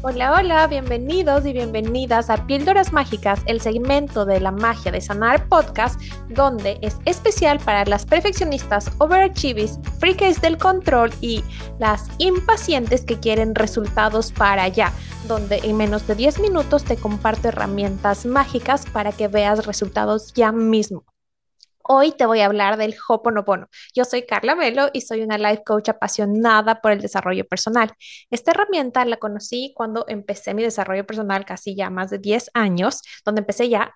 Hola, hola, bienvenidos y bienvenidas a Píldoras Mágicas, el segmento de la magia de sanar podcast, donde es especial para las perfeccionistas, overachieves, freaks del control y las impacientes que quieren resultados para allá, donde en menos de 10 minutos te comparto herramientas mágicas para que veas resultados ya mismo. Hoy te voy a hablar del Hoponopono. Yo soy Carla Velo y soy una life coach apasionada por el desarrollo personal. Esta herramienta la conocí cuando empecé mi desarrollo personal casi ya más de 10 años, donde empecé ya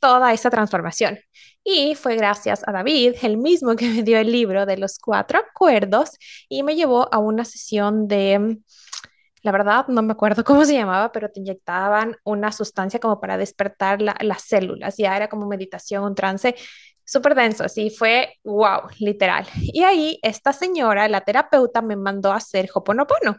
toda esa transformación. Y fue gracias a David, el mismo que me dio el libro de los cuatro acuerdos y me llevó a una sesión de la verdad no me acuerdo cómo se llamaba, pero te inyectaban una sustancia como para despertar las células. Ya era como meditación, un trance súper denso, así fue wow, literal. Y ahí esta señora, la terapeuta, me mandó a hacer Hoponopono.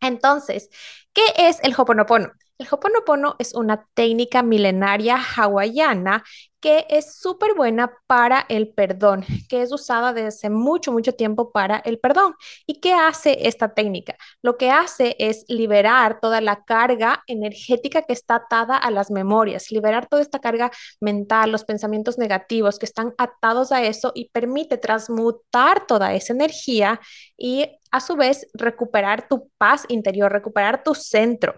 Entonces, ¿qué es el Hoponopono? El Hoponopono es una técnica milenaria hawaiana que es súper buena para el perdón, que es usada desde mucho, mucho tiempo para el perdón. ¿Y qué hace esta técnica? Lo que hace es liberar toda la carga energética que está atada a las memorias, liberar toda esta carga mental, los pensamientos negativos que están atados a eso y permite transmutar toda esa energía y a su vez recuperar tu paz interior, recuperar tu centro.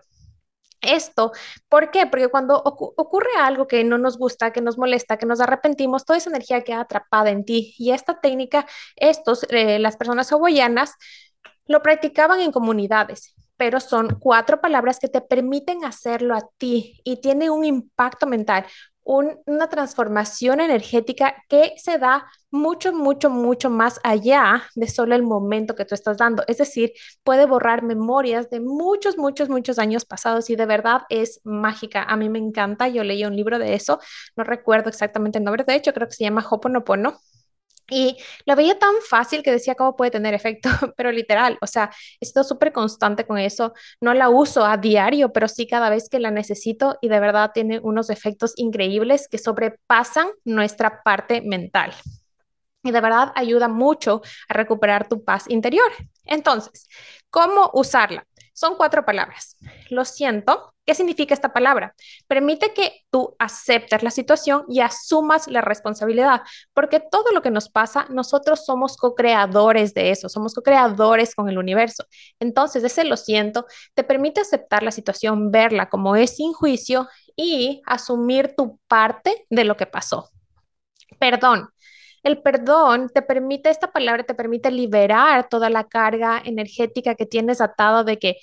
Esto, ¿por qué? Porque cuando ocurre algo que no nos gusta, que nos molesta, que nos arrepentimos, toda esa energía queda atrapada en ti. Y esta técnica, estos, eh, las personas hawaianas, lo practicaban en comunidades, pero son cuatro palabras que te permiten hacerlo a ti y tiene un impacto mental una transformación energética que se da mucho, mucho, mucho más allá de solo el momento que tú estás dando. Es decir, puede borrar memorias de muchos, muchos, muchos años pasados y de verdad es mágica. A mí me encanta. Yo leí un libro de eso. No recuerdo exactamente el nombre. De hecho, creo que se llama Hoponopono y lo veía tan fácil que decía cómo puede tener efecto, pero literal, o sea, estoy súper constante con eso. No la uso a diario, pero sí cada vez que la necesito y de verdad tiene unos efectos increíbles que sobrepasan nuestra parte mental. Y de verdad ayuda mucho a recuperar tu paz interior. Entonces, ¿cómo usarla? Son cuatro palabras. Lo siento. ¿Qué significa esta palabra? Permite que tú aceptes la situación y asumas la responsabilidad, porque todo lo que nos pasa, nosotros somos co-creadores de eso, somos co-creadores con el universo. Entonces, ese lo siento te permite aceptar la situación, verla como es sin juicio y asumir tu parte de lo que pasó. Perdón, el perdón te permite, esta palabra te permite liberar toda la carga energética que tienes atado de que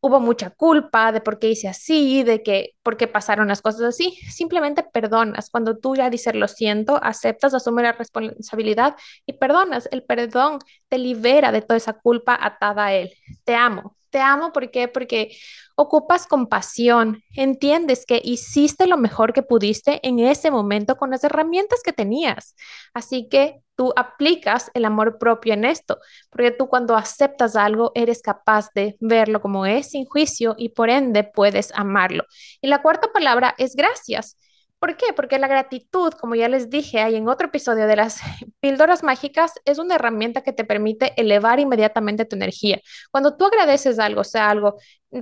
hubo mucha culpa, de por qué hice así, de que por qué pasaron las cosas así. Simplemente perdonas. Cuando tú ya dices lo siento, aceptas, asumes la responsabilidad y perdonas. El perdón te libera de toda esa culpa atada a él. Te amo. Te amo ¿por qué? porque ocupas compasión, entiendes que hiciste lo mejor que pudiste en ese momento con las herramientas que tenías. Así que tú aplicas el amor propio en esto, porque tú cuando aceptas algo eres capaz de verlo como es sin juicio y por ende puedes amarlo. Y la cuarta palabra es gracias. ¿Por qué? Porque la gratitud, como ya les dije ahí en otro episodio de las píldoras mágicas, es una herramienta que te permite elevar inmediatamente tu energía. Cuando tú agradeces algo, sea algo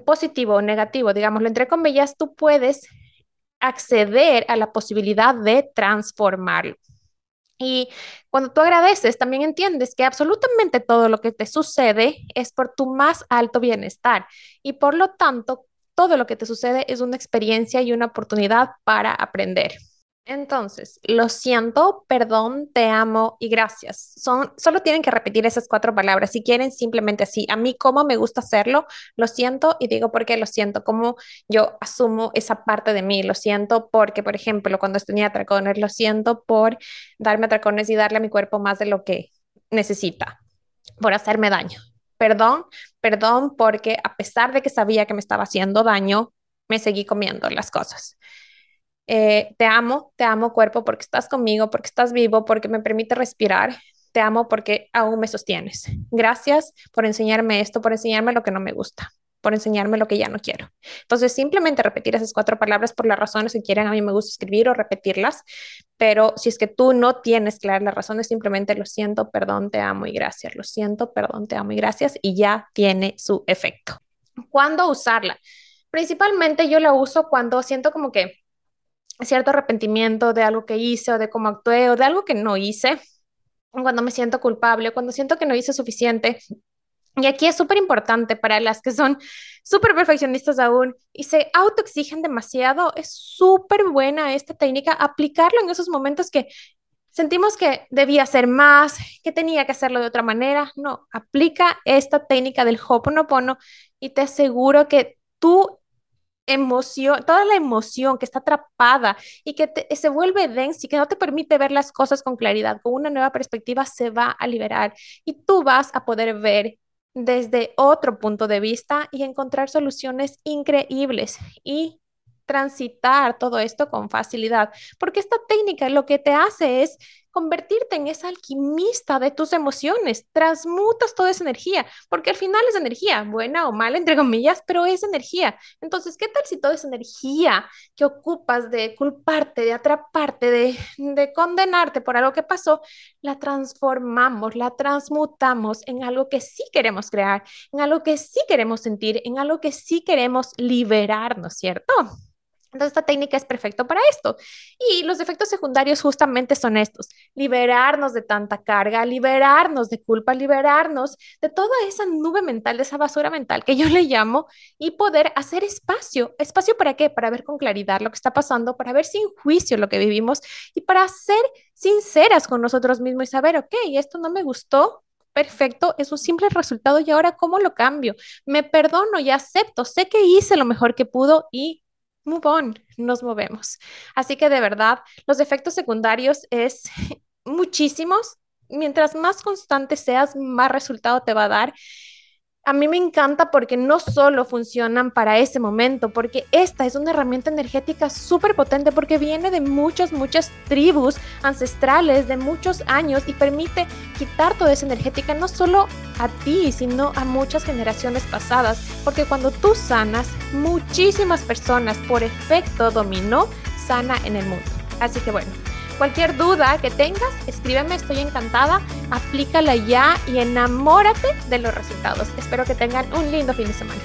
positivo o negativo, digámoslo entre comillas, tú puedes acceder a la posibilidad de transformarlo. Y cuando tú agradeces, también entiendes que absolutamente todo lo que te sucede es por tu más alto bienestar y por lo tanto todo lo que te sucede es una experiencia y una oportunidad para aprender. Entonces, lo siento, perdón, te amo y gracias. Son, solo tienen que repetir esas cuatro palabras. Si quieren, simplemente así. A mí, como me gusta hacerlo, lo siento y digo por qué lo siento, cómo yo asumo esa parte de mí. Lo siento porque, por ejemplo, cuando tenía atracones, lo siento por darme atracones y darle a mi cuerpo más de lo que necesita, por hacerme daño perdón, perdón, porque a pesar de que sabía que me estaba haciendo daño, me seguí comiendo las cosas. Eh, te amo, te amo cuerpo porque estás conmigo, porque estás vivo, porque me permite respirar. Te amo porque aún me sostienes. Gracias por enseñarme esto, por enseñarme lo que no me gusta por enseñarme lo que ya no quiero. Entonces, simplemente repetir esas cuatro palabras por las razones que quieren. A mí me gusta escribir o repetirlas, pero si es que tú no tienes claras las razones, simplemente lo siento, perdón, te amo y gracias. Lo siento, perdón, te amo y gracias y ya tiene su efecto. ¿Cuándo usarla? Principalmente yo la uso cuando siento como que cierto arrepentimiento de algo que hice o de cómo actué o de algo que no hice, cuando me siento culpable, cuando siento que no hice suficiente. Y aquí es súper importante para las que son súper perfeccionistas aún y se autoexigen demasiado, es súper buena esta técnica, aplicarlo en esos momentos que sentimos que debía hacer más, que tenía que hacerlo de otra manera. No, aplica esta técnica del Hoponopono y te aseguro que tu emoción, toda la emoción que está atrapada y que se vuelve densa y que no te permite ver las cosas con claridad, con una nueva perspectiva, se va a liberar y tú vas a poder ver desde otro punto de vista y encontrar soluciones increíbles y transitar todo esto con facilidad, porque esta técnica lo que te hace es convertirte en esa alquimista de tus emociones, transmutas toda esa energía, porque al final es energía, buena o mala, entre comillas, pero es energía. Entonces, ¿qué tal si toda esa energía que ocupas de culparte, de atraparte, de, de condenarte por algo que pasó, la transformamos, la transmutamos en algo que sí queremos crear, en algo que sí queremos sentir, en algo que sí queremos liberarnos, ¿cierto? Entonces, esta técnica es perfecta para esto. Y los efectos secundarios justamente son estos, liberarnos de tanta carga, liberarnos de culpa, liberarnos de toda esa nube mental, de esa basura mental que yo le llamo, y poder hacer espacio. ¿Espacio para qué? Para ver con claridad lo que está pasando, para ver sin juicio lo que vivimos y para ser sinceras con nosotros mismos y saber, ok, esto no me gustó, perfecto, es un simple resultado y ahora cómo lo cambio. Me perdono y acepto, sé que hice lo mejor que pudo y move on, nos movemos. Así que de verdad, los efectos secundarios es muchísimos. Mientras más constante seas, más resultado te va a dar a mí me encanta porque no solo funcionan para ese momento, porque esta es una herramienta energética súper potente porque viene de muchas, muchas tribus ancestrales de muchos años y permite quitar toda esa energética no solo a ti, sino a muchas generaciones pasadas, porque cuando tú sanas, muchísimas personas por efecto dominó sana en el mundo. Así que bueno, Cualquier duda que tengas, escríbeme, estoy encantada, aplícala ya y enamórate de los resultados. Espero que tengan un lindo fin de semana.